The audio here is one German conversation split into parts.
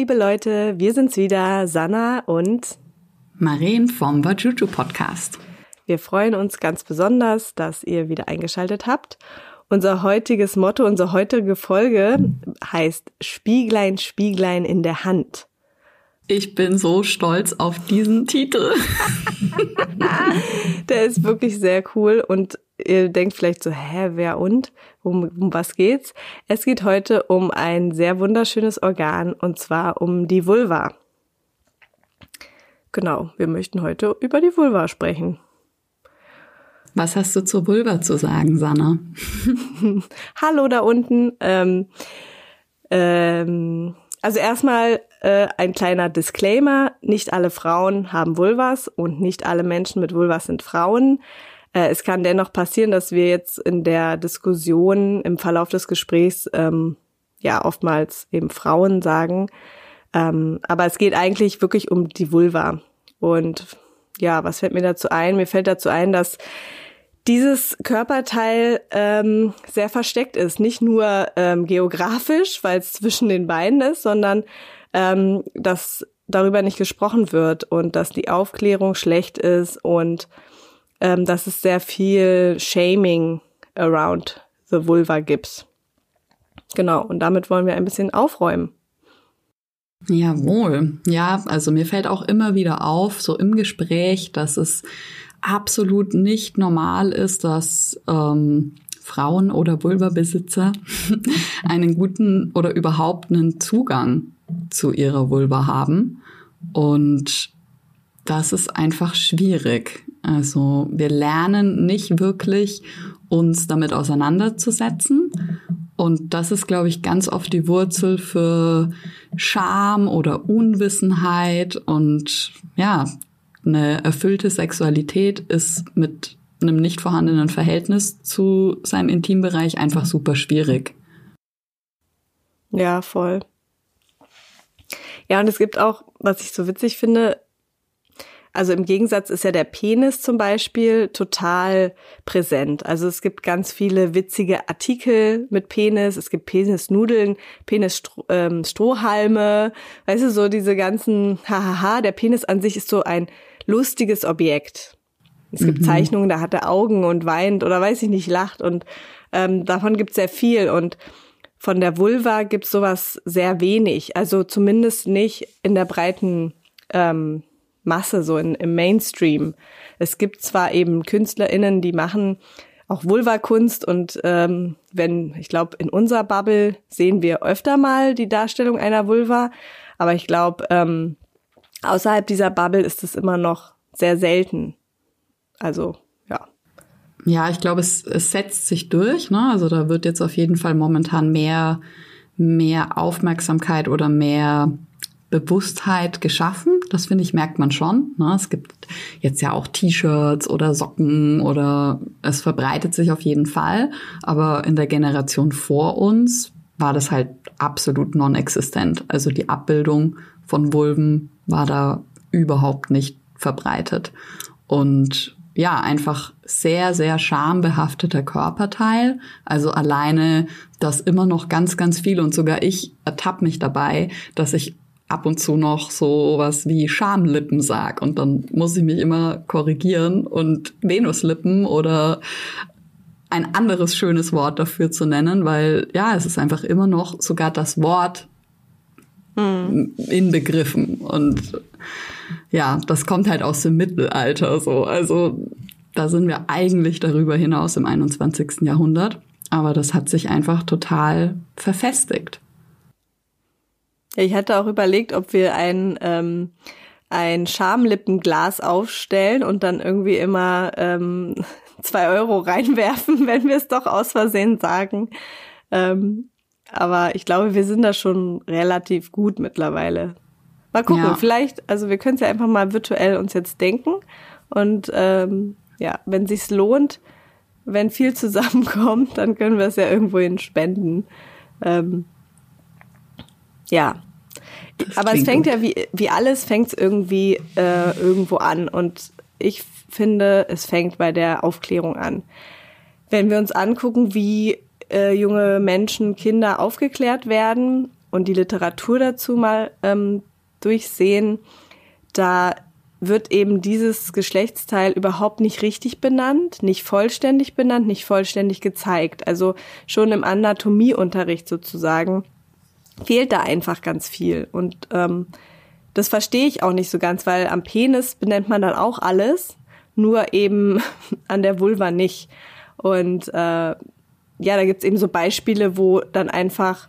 liebe Leute, wir sind's wieder, Sanna und Maren vom Vajuju Podcast. Wir freuen uns ganz besonders, dass ihr wieder eingeschaltet habt. Unser heutiges Motto, unsere heutige Folge heißt Spieglein, Spieglein in der Hand. Ich bin so stolz auf diesen Titel. der ist wirklich sehr cool und ihr denkt vielleicht so, hä, wer und? Um, um was geht's? Es geht heute um ein sehr wunderschönes Organ und zwar um die Vulva. Genau, wir möchten heute über die Vulva sprechen. Was hast du zur Vulva zu sagen, Sanna? Hallo da unten. Ähm, ähm, also erstmal äh, ein kleiner Disclaimer. Nicht alle Frauen haben Vulvas und nicht alle Menschen mit Vulvas sind Frauen. Äh, es kann dennoch passieren, dass wir jetzt in der Diskussion im Verlauf des Gesprächs ähm, ja oftmals eben Frauen sagen. Ähm, aber es geht eigentlich wirklich um die Vulva. Und ja, was fällt mir dazu ein? Mir fällt dazu ein, dass dieses Körperteil ähm, sehr versteckt ist. Nicht nur ähm, geografisch, weil es zwischen den Beinen ist, sondern ähm, dass darüber nicht gesprochen wird und dass die Aufklärung schlecht ist und ähm, dass es sehr viel Shaming around the Vulva gibt. Genau, und damit wollen wir ein bisschen aufräumen. Jawohl. Ja, also mir fällt auch immer wieder auf, so im Gespräch, dass es absolut nicht normal ist, dass ähm, Frauen oder Vulva-Besitzer einen guten oder überhaupt einen Zugang zu ihrer Vulva haben. Und das ist einfach schwierig. Also wir lernen nicht wirklich, uns damit auseinanderzusetzen. Und das ist, glaube ich, ganz oft die Wurzel für Scham oder Unwissenheit. Und ja, eine erfüllte Sexualität ist mit einem nicht vorhandenen Verhältnis zu seinem Intimbereich einfach super schwierig. Ja, voll. Ja, und es gibt auch, was ich so witzig finde, also im Gegensatz ist ja der Penis zum Beispiel total präsent. Also es gibt ganz viele witzige Artikel mit Penis. Es gibt Penisnudeln, Penis-Strohhalme. Ähm, weißt du, so diese ganzen, hahaha, der Penis an sich ist so ein lustiges Objekt. Es gibt mhm. Zeichnungen, da hat er Augen und weint oder weiß ich nicht, lacht und ähm, davon gibt es sehr viel und von der Vulva gibt es sowas sehr wenig, also zumindest nicht in der breiten ähm, Masse, so in, im Mainstream. Es gibt zwar eben KünstlerInnen, die machen auch Vulva-Kunst und ähm, wenn, ich glaube, in unserer Bubble sehen wir öfter mal die Darstellung einer Vulva, aber ich glaube, ähm, außerhalb dieser Bubble ist es immer noch sehr selten. Also, ja. Ja, ich glaube, es, es setzt sich durch. Ne? Also da wird jetzt auf jeden Fall momentan mehr, mehr Aufmerksamkeit oder mehr Bewusstheit geschaffen. Das finde ich, merkt man schon. Ne? Es gibt jetzt ja auch T-Shirts oder Socken oder es verbreitet sich auf jeden Fall. Aber in der Generation vor uns war das halt absolut non-existent. Also die Abbildung von Vulven war da überhaupt nicht verbreitet. Und ja, einfach sehr, sehr schambehafteter Körperteil. Also alleine das immer noch ganz, ganz viel und sogar ich ertappe mich dabei, dass ich ab und zu noch so was wie Schamlippen sag und dann muss ich mich immer korrigieren und Venuslippen oder ein anderes schönes Wort dafür zu nennen, weil ja, es ist einfach immer noch sogar das Wort hm. inbegriffen und ja, das kommt halt aus dem Mittelalter so. Also da sind wir eigentlich darüber hinaus im 21. Jahrhundert. Aber das hat sich einfach total verfestigt. Ich hatte auch überlegt, ob wir ein, ähm, ein Schamlippenglas aufstellen und dann irgendwie immer ähm, zwei Euro reinwerfen, wenn wir es doch aus Versehen sagen. Ähm, aber ich glaube, wir sind da schon relativ gut mittlerweile. Mal gucken, ja. vielleicht, also wir können es ja einfach mal virtuell uns jetzt denken. Und ähm, ja, wenn sich's lohnt, wenn viel zusammenkommt, dann können wir es ja irgendwohin spenden. Ähm, ja. Das Aber es fängt gut. ja wie, wie alles, fängt es irgendwie äh, irgendwo an. Und ich finde, es fängt bei der Aufklärung an. Wenn wir uns angucken, wie äh, junge Menschen, Kinder aufgeklärt werden, und die Literatur dazu mal ähm, durchsehen, da wird eben dieses Geschlechtsteil überhaupt nicht richtig benannt, nicht vollständig benannt, nicht vollständig gezeigt. Also schon im Anatomieunterricht sozusagen fehlt da einfach ganz viel. Und ähm, das verstehe ich auch nicht so ganz, weil am Penis benennt man dann auch alles, nur eben an der Vulva nicht. Und äh, ja, da gibt's eben so Beispiele, wo dann einfach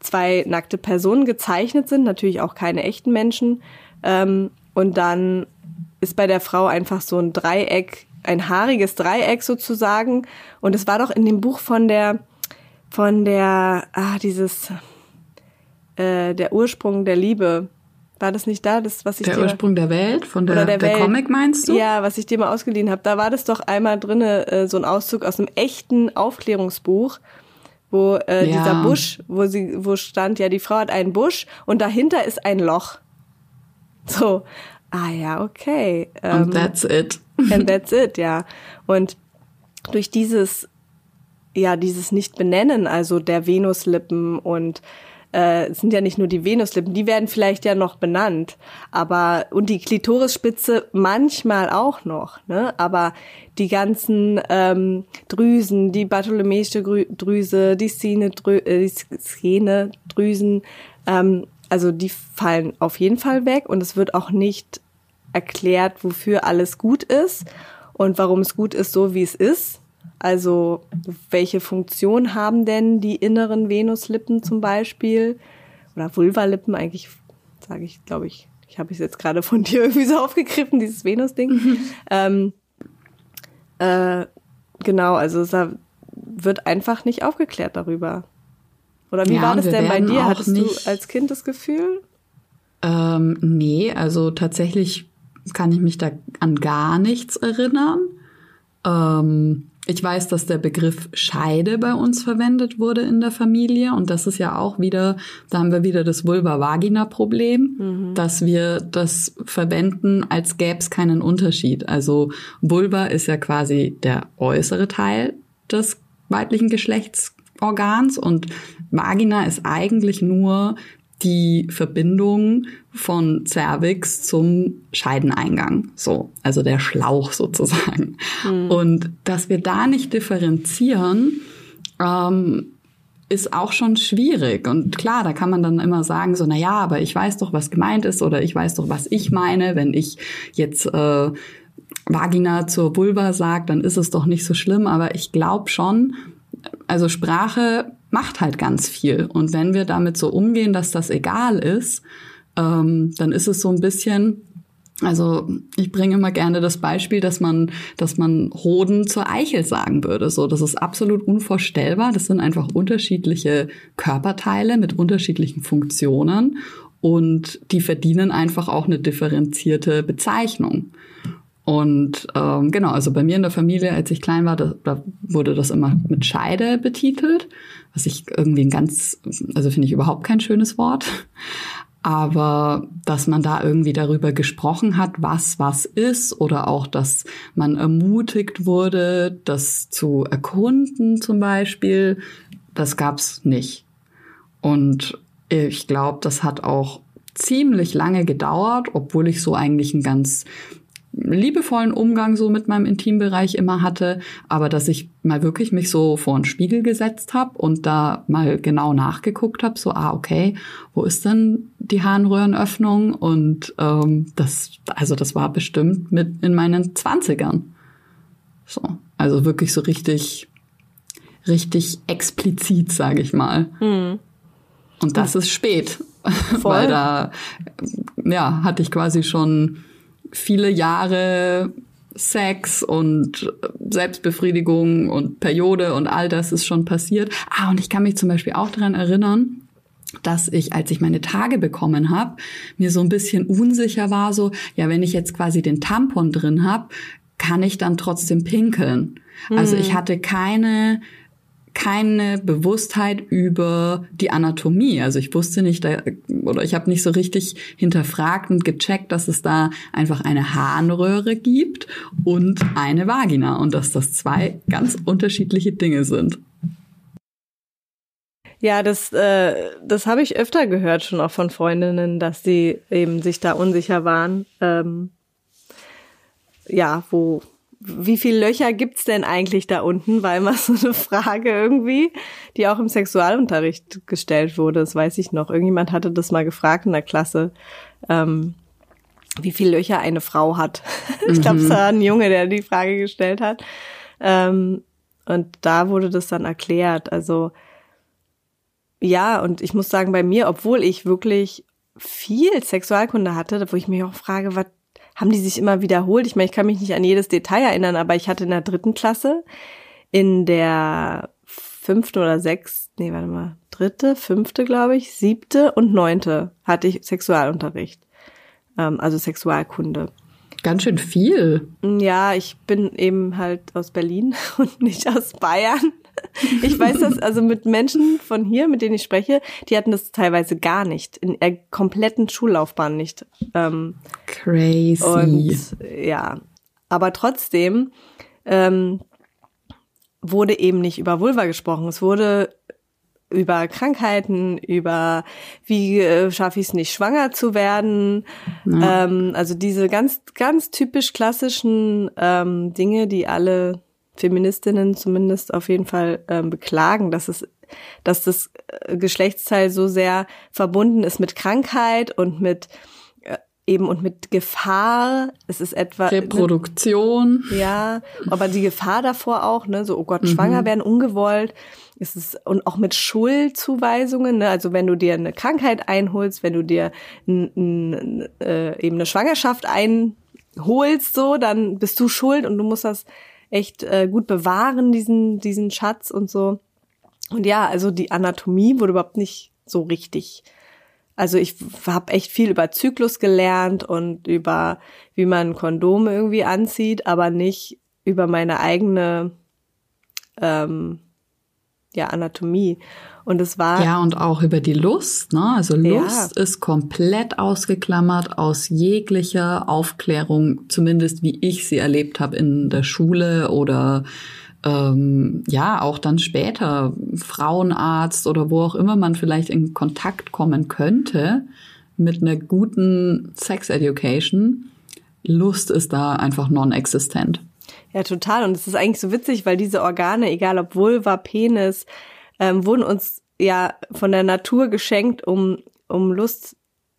zwei nackte Personen gezeichnet sind, natürlich auch keine echten Menschen. Ähm, und dann ist bei der Frau einfach so ein Dreieck, ein haariges Dreieck sozusagen. Und es war doch in dem Buch von der, von der, ah, dieses, äh, der Ursprung der Liebe. War das nicht da, das was ich der dir, Ursprung der Welt von der, der, der Comic meinst du? Ja, was ich dir mal ausgeliehen habe. Da war das doch einmal drinne äh, so ein Auszug aus einem echten Aufklärungsbuch, wo äh, ja. dieser Busch, wo sie, wo stand, ja, die Frau hat einen Busch und dahinter ist ein Loch. So, ah ja, okay. Ähm, and that's it. and that's it, ja. Und durch dieses, ja, dieses Nicht-Benennen, also der Venuslippen und äh, sind ja nicht nur die Venuslippen, die werden vielleicht ja noch benannt, aber und die Klitorisspitze manchmal auch noch, ne? Aber die ganzen ähm, Drüsen, die Bartholomäische Drüse, die äh, Szene-Drüsen, ähm, also die fallen auf jeden Fall weg und es wird auch nicht erklärt, wofür alles gut ist und warum es gut ist, so wie es ist. Also welche Funktion haben denn die inneren Venuslippen zum Beispiel oder Vulvalippen eigentlich, sage ich, glaube ich, ich habe es jetzt gerade von dir irgendwie so aufgegriffen, dieses Venus-Ding. Mhm. Ähm, äh, genau, also es wird einfach nicht aufgeklärt darüber. Oder wie ja, war das denn bei dir? Hattest du als Kind das Gefühl? Ähm, nee, also tatsächlich kann ich mich da an gar nichts erinnern. Ähm, ich weiß, dass der Begriff Scheide bei uns verwendet wurde in der Familie und das ist ja auch wieder, da haben wir wieder das Vulva-Vagina-Problem, mhm. dass wir das verwenden, als gäbe es keinen Unterschied. Also Vulva ist ja quasi der äußere Teil des weiblichen Geschlechtsorgans und Vagina ist eigentlich nur die Verbindung von Cervix zum Scheideneingang. So, also der Schlauch sozusagen. Mhm. Und dass wir da nicht differenzieren, ähm, ist auch schon schwierig. Und klar, da kann man dann immer sagen, so, na ja, aber ich weiß doch, was gemeint ist oder ich weiß doch, was ich meine. Wenn ich jetzt äh, Vagina zur Vulva sage, dann ist es doch nicht so schlimm. Aber ich glaube schon, also Sprache macht halt ganz viel. Und wenn wir damit so umgehen, dass das egal ist, ähm, dann ist es so ein bisschen, also ich bringe immer gerne das Beispiel, dass man, dass man Hoden zur Eichel sagen würde. So, das ist absolut unvorstellbar. Das sind einfach unterschiedliche Körperteile mit unterschiedlichen Funktionen und die verdienen einfach auch eine differenzierte Bezeichnung. Und ähm, genau, also bei mir in der Familie, als ich klein war, da, da wurde das immer mit Scheide betitelt, was ich irgendwie ein ganz, also finde ich überhaupt kein schönes Wort. Aber dass man da irgendwie darüber gesprochen hat, was was ist, oder auch, dass man ermutigt wurde, das zu erkunden zum Beispiel, das gab's nicht. Und ich glaube, das hat auch ziemlich lange gedauert, obwohl ich so eigentlich ein ganz liebevollen Umgang so mit meinem Intimbereich immer hatte, aber dass ich mal wirklich mich so vor einen Spiegel gesetzt habe und da mal genau nachgeguckt habe, so ah okay, wo ist denn die Harnröhrenöffnung und ähm, das also das war bestimmt mit in meinen Zwanzigern. So, also wirklich so richtig richtig explizit, sage ich mal. Mhm. Und das ist spät, Voll. weil da ja hatte ich quasi schon viele Jahre Sex und Selbstbefriedigung und Periode und all das ist schon passiert. Ah, und ich kann mich zum Beispiel auch daran erinnern, dass ich, als ich meine Tage bekommen habe, mir so ein bisschen unsicher war, so, ja, wenn ich jetzt quasi den Tampon drin habe, kann ich dann trotzdem pinkeln. Also ich hm. hatte keine keine Bewusstheit über die Anatomie. Also ich wusste nicht oder ich habe nicht so richtig hinterfragt und gecheckt, dass es da einfach eine Harnröhre gibt und eine Vagina und dass das zwei ganz unterschiedliche Dinge sind. Ja, das, äh, das habe ich öfter gehört, schon auch von Freundinnen, dass sie eben sich da unsicher waren. Ähm, ja, wo, wie viele Löcher gibt's denn eigentlich da unten? War immer so eine Frage irgendwie, die auch im Sexualunterricht gestellt wurde. Das weiß ich noch. Irgendjemand hatte das mal gefragt in der Klasse, ähm, wie viele Löcher eine Frau hat. ich glaube, es mhm. war ein Junge, der die Frage gestellt hat. Ähm, und da wurde das dann erklärt. Also ja, und ich muss sagen, bei mir, obwohl ich wirklich viel Sexualkunde hatte, wo ich mich auch frage, was haben die sich immer wiederholt? Ich meine, ich kann mich nicht an jedes Detail erinnern, aber ich hatte in der dritten Klasse, in der fünften oder sechsten, nee, warte mal, dritte, fünfte, glaube ich, siebte und neunte hatte ich Sexualunterricht. Ähm, also Sexualkunde. Ganz schön viel. Ja, ich bin eben halt aus Berlin und nicht aus Bayern. Ich weiß das, also mit Menschen von hier, mit denen ich spreche, die hatten das teilweise gar nicht, in der kompletten Schullaufbahn nicht. Ähm, Crazy. Und ja, aber trotzdem ähm, wurde eben nicht über Vulva gesprochen. Es wurde über Krankheiten, über wie äh, schaffe ich es nicht, schwanger zu werden. Ja. Ähm, also diese ganz, ganz typisch klassischen ähm, Dinge, die alle Feministinnen zumindest auf jeden Fall ähm, beklagen, dass es, dass das äh, Geschlechtsteil so sehr verbunden ist mit Krankheit und mit äh, eben und mit Gefahr. Es ist etwa Reproduktion. Ne, ja, aber die Gefahr davor auch, ne, so oh Gott, mhm. schwanger werden ungewollt. Es ist und auch mit Schuldzuweisungen, ne? also wenn du dir eine Krankheit einholst, wenn du dir n, n, äh, eben eine Schwangerschaft einholst, so, dann bist du schuld und du musst das echt äh, gut bewahren, diesen, diesen Schatz und so. Und ja, also die Anatomie wurde überhaupt nicht so richtig. Also ich habe echt viel über Zyklus gelernt und über, wie man Kondome irgendwie anzieht, aber nicht über meine eigene ähm, ja, Anatomie. Und es war. Ja, und auch über die Lust, ne? Also Lust ja. ist komplett ausgeklammert aus jeglicher Aufklärung, zumindest wie ich sie erlebt habe in der Schule oder ähm, ja, auch dann später Frauenarzt oder wo auch immer man vielleicht in Kontakt kommen könnte mit einer guten Sex Education. Lust ist da einfach non-existent. Ja, total. Und es ist eigentlich so witzig, weil diese Organe, egal ob Vulva, Penis, ähm, wurden uns ja von der Natur geschenkt, um, um Lust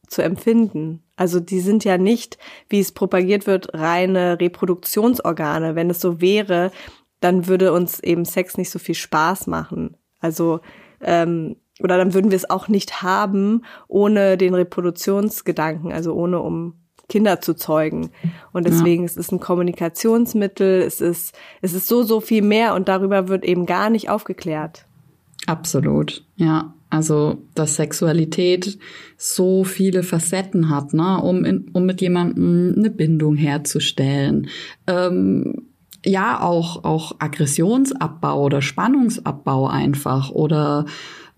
zu empfinden. Also die sind ja nicht, wie es propagiert wird, reine Reproduktionsorgane. Wenn es so wäre, dann würde uns eben Sex nicht so viel Spaß machen. Also ähm, oder dann würden wir es auch nicht haben ohne den Reproduktionsgedanken, also ohne um Kinder zu zeugen. Und deswegen ja. es ist ein Kommunikationsmittel, es ist, es ist so, so viel mehr und darüber wird eben gar nicht aufgeklärt. Absolut, ja. Also, dass Sexualität so viele Facetten hat, ne, um, in, um mit jemandem eine Bindung herzustellen. Ähm, ja, auch, auch Aggressionsabbau oder Spannungsabbau einfach oder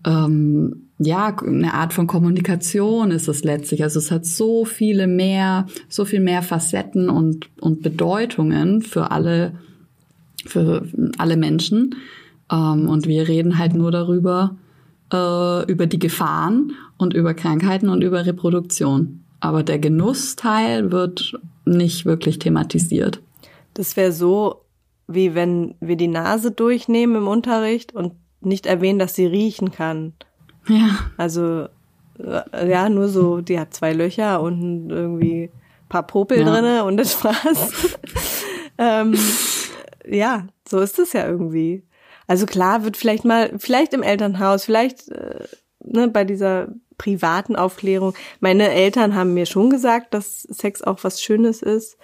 ähm, ja, eine Art von Kommunikation ist es letztlich. Also es hat so viele mehr, so viel mehr Facetten und, und Bedeutungen für alle, für alle Menschen. Ähm, und wir reden halt nur darüber, äh, über die Gefahren und über Krankheiten und über Reproduktion. Aber der Genussteil wird nicht wirklich thematisiert. Das wäre so, wie wenn wir die Nase durchnehmen im Unterricht und nicht erwähnen, dass sie riechen kann. Ja. Also, äh, ja, nur so, die hat zwei Löcher und irgendwie paar Popel ja. drinne und das war's. ähm, ja, so ist es ja irgendwie. Also klar wird vielleicht mal, vielleicht im Elternhaus, vielleicht äh, ne, bei dieser privaten Aufklärung. Meine Eltern haben mir schon gesagt, dass Sex auch was Schönes ist.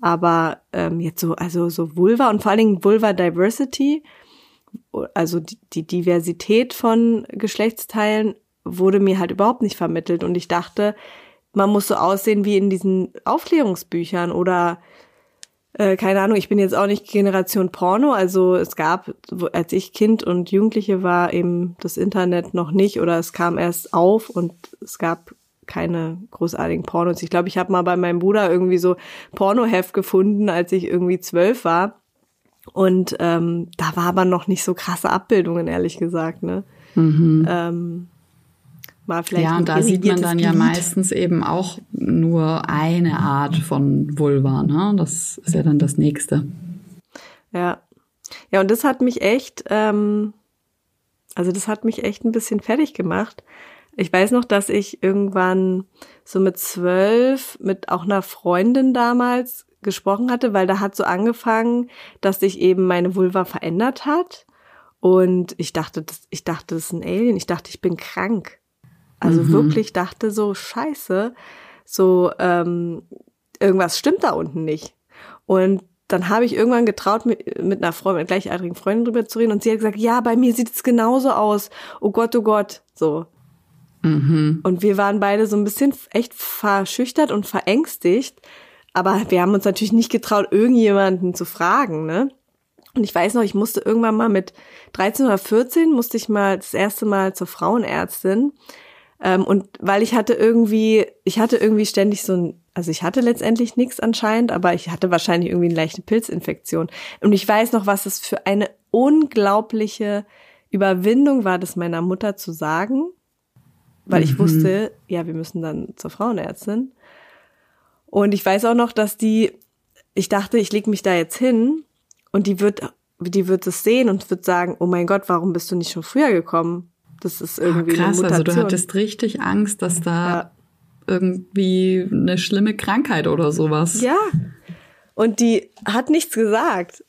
Aber ähm, jetzt so, also so Vulva und vor allen Dingen Vulva Diversity, also die, die Diversität von Geschlechtsteilen wurde mir halt überhaupt nicht vermittelt und ich dachte, man muss so aussehen wie in diesen Aufklärungsbüchern oder äh, keine Ahnung, ich bin jetzt auch nicht Generation Porno, also es gab, als ich Kind und Jugendliche war, eben das Internet noch nicht oder es kam erst auf und es gab keine großartigen Pornos. Ich glaube, ich habe mal bei meinem Bruder irgendwie so Pornoheft gefunden, als ich irgendwie zwölf war. Und ähm, da war aber noch nicht so krasse Abbildungen, ehrlich gesagt, ne? Mhm. Ähm, war vielleicht ja, und da sieht man dann Glied. ja meistens eben auch nur eine Art von Vulva, ne? Das ist ja dann das nächste. Ja. Ja, und das hat mich echt, ähm, also das hat mich echt ein bisschen fertig gemacht. Ich weiß noch, dass ich irgendwann so mit zwölf mit auch einer Freundin damals gesprochen hatte, weil da hat so angefangen, dass sich eben meine Vulva verändert hat. Und ich dachte, das, ich dachte, das ist ein Alien. Ich dachte, ich bin krank. Also mhm. wirklich dachte so, scheiße, so ähm, irgendwas stimmt da unten nicht. Und dann habe ich irgendwann getraut, mit, mit einer Freundin, mit gleichaltrigen Freundin drüber zu reden. Und sie hat gesagt, ja, bei mir sieht es genauso aus. Oh Gott, oh Gott. So. Mhm. Und wir waren beide so ein bisschen echt verschüchtert und verängstigt. Aber wir haben uns natürlich nicht getraut, irgendjemanden zu fragen, ne? Und ich weiß noch, ich musste irgendwann mal mit 13 oder 14 musste ich mal das erste Mal zur Frauenärztin. Ähm, und weil ich hatte irgendwie, ich hatte irgendwie ständig so ein, also ich hatte letztendlich nichts anscheinend, aber ich hatte wahrscheinlich irgendwie eine leichte Pilzinfektion. Und ich weiß noch, was es für eine unglaubliche Überwindung war, das meiner Mutter zu sagen, weil mhm. ich wusste, ja, wir müssen dann zur Frauenärztin. Und ich weiß auch noch, dass die, ich dachte, ich leg mich da jetzt hin und die wird, die wird es sehen und wird sagen, oh mein Gott, warum bist du nicht schon früher gekommen? Das ist ah, irgendwie oh, krass, eine Mutation. also du hattest richtig Angst, dass da ja. irgendwie eine schlimme Krankheit oder sowas. Ja. Und die hat nichts gesagt.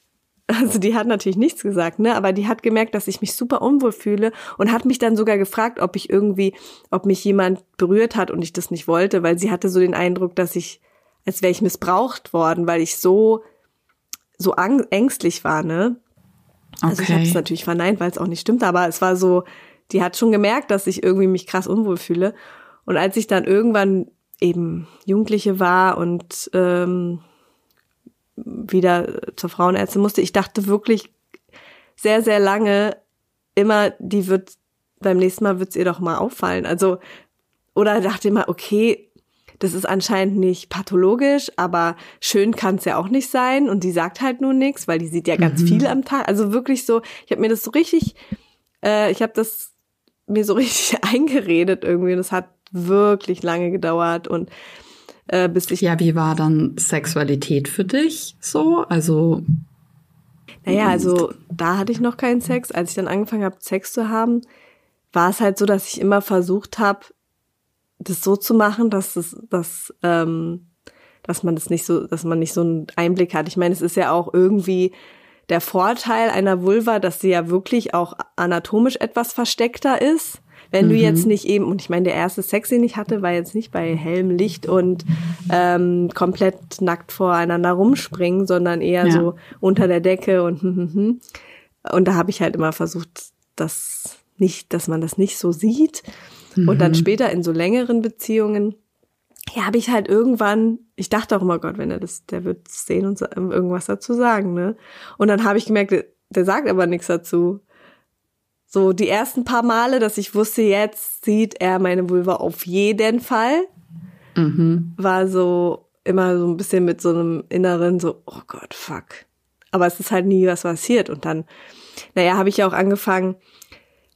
Also die hat natürlich nichts gesagt, ne? Aber die hat gemerkt, dass ich mich super unwohl fühle und hat mich dann sogar gefragt, ob ich irgendwie, ob mich jemand berührt hat und ich das nicht wollte, weil sie hatte so den Eindruck, dass ich als wäre ich missbraucht worden, weil ich so so ängstlich war, ne? Also okay. ich habe es natürlich verneint, weil es auch nicht stimmt, aber es war so, die hat schon gemerkt, dass ich irgendwie mich krass unwohl fühle. Und als ich dann irgendwann eben Jugendliche war und ähm, wieder zur Frauenärztin musste, ich dachte wirklich sehr, sehr lange immer, die wird beim nächsten Mal wird's ihr doch mal auffallen. Also, oder dachte immer, okay, das ist anscheinend nicht pathologisch, aber schön kann es ja auch nicht sein. Und die sagt halt nur nichts, weil die sieht ja ganz mhm. viel am Tag. Also wirklich so, ich habe mir das so richtig, äh, ich habe das mir so richtig eingeredet irgendwie. Und es hat wirklich lange gedauert und äh, bis ich. Ja, wie war dann Sexualität für dich so? Also. Naja, also da hatte ich noch keinen Sex. Als ich dann angefangen habe, Sex zu haben, war es halt so, dass ich immer versucht habe, das so zu machen, dass es, dass, ähm, dass man das nicht so, dass man nicht so einen Einblick hat. Ich meine, es ist ja auch irgendwie der Vorteil einer Vulva, dass sie ja wirklich auch anatomisch etwas versteckter ist. Wenn mhm. du jetzt nicht eben, und ich meine, der erste Sex, den ich hatte, war jetzt nicht bei hellem Licht und ähm, komplett nackt voreinander rumspringen, sondern eher ja. so unter der Decke und hm, hm, hm. und da habe ich halt immer versucht, dass nicht, dass man das nicht so sieht. Mhm. Und dann mhm. später in so längeren Beziehungen, ja, habe ich halt irgendwann, ich dachte auch immer, Gott, wenn er das, der wird sehen und irgendwas dazu sagen, ne? Und dann habe ich gemerkt, der sagt aber nichts dazu. So die ersten paar Male, dass ich wusste, jetzt sieht er meine Vulva auf jeden Fall, mhm. war so immer so ein bisschen mit so einem inneren so, oh Gott, fuck. Aber es ist halt nie was passiert. Und dann, naja, habe ich auch angefangen,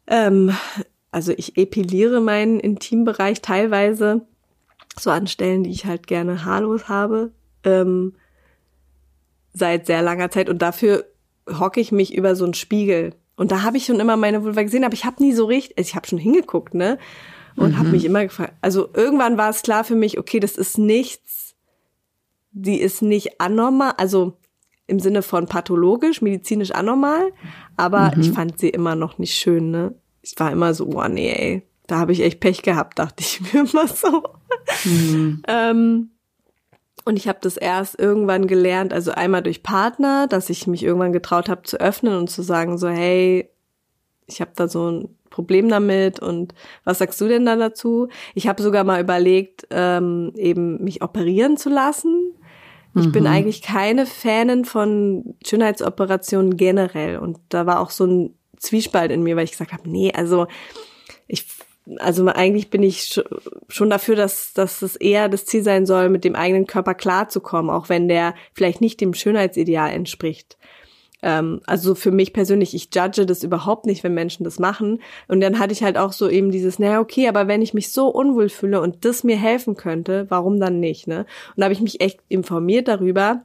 ähm, also ich epiliere meinen Intimbereich teilweise so an Stellen, die ich halt gerne haarlos habe, ähm, seit sehr langer Zeit und dafür hocke ich mich über so einen Spiegel. Und da habe ich schon immer meine Vulva gesehen, aber ich habe nie so richtig, also ich habe schon hingeguckt, ne? Und mhm. habe mich immer gefragt, also irgendwann war es klar für mich, okay, das ist nichts, die ist nicht anormal, also im Sinne von pathologisch, medizinisch anormal, aber mhm. ich fand sie immer noch nicht schön, ne? Ich war immer so, oh nee, ey, da habe ich echt Pech gehabt, dachte ich mir immer so. Mhm. ähm, und ich habe das erst irgendwann gelernt, also einmal durch Partner, dass ich mich irgendwann getraut habe zu öffnen und zu sagen so, hey, ich habe da so ein Problem damit und was sagst du denn da dazu? Ich habe sogar mal überlegt, ähm, eben mich operieren zu lassen. Ich mhm. bin eigentlich keine Fanin von Schönheitsoperationen generell und da war auch so ein Zwiespalt in mir, weil ich gesagt habe, nee, also ich also eigentlich bin ich schon dafür, dass, dass es eher das Ziel sein soll, mit dem eigenen Körper klarzukommen, auch wenn der vielleicht nicht dem Schönheitsideal entspricht. ähm, also für mich persönlich, ich judge das überhaupt nicht, wenn Menschen das machen. Und dann hatte ich halt auch so eben dieses, naja, okay, aber wenn ich mich so unwohl fühle und das mir helfen könnte, warum dann nicht, ne? Und da habe ich mich echt informiert darüber.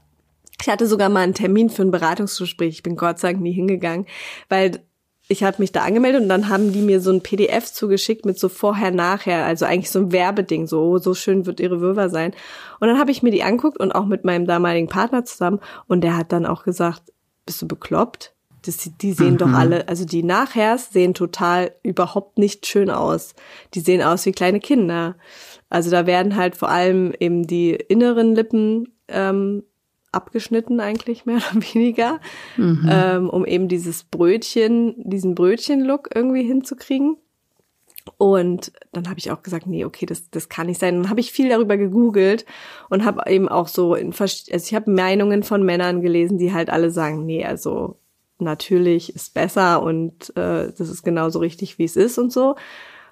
Ich hatte sogar mal einen Termin für ein Beratungsgespräch. Ich bin Gott sei Dank nie hingegangen, weil ich habe mich da angemeldet und dann haben die mir so ein PDF zugeschickt mit so vorher, nachher, also eigentlich so ein Werbeding, so oh, so schön wird ihre Vulva sein. Und dann habe ich mir die anguckt und auch mit meinem damaligen Partner zusammen und der hat dann auch gesagt, bist du bekloppt? Das, die sehen mhm. doch alle, also die Nachhers sehen total überhaupt nicht schön aus. Die sehen aus wie kleine Kinder. Also da werden halt vor allem eben die inneren Lippen ähm, abgeschnitten eigentlich mehr oder weniger, mhm. ähm, um eben dieses Brötchen, diesen Brötchen-Look irgendwie hinzukriegen. Und dann habe ich auch gesagt, nee, okay, das, das kann nicht sein. Dann habe ich viel darüber gegoogelt und habe eben auch so, in, also ich habe Meinungen von Männern gelesen, die halt alle sagen, nee, also natürlich ist besser und äh, das ist genauso richtig, wie es ist und so.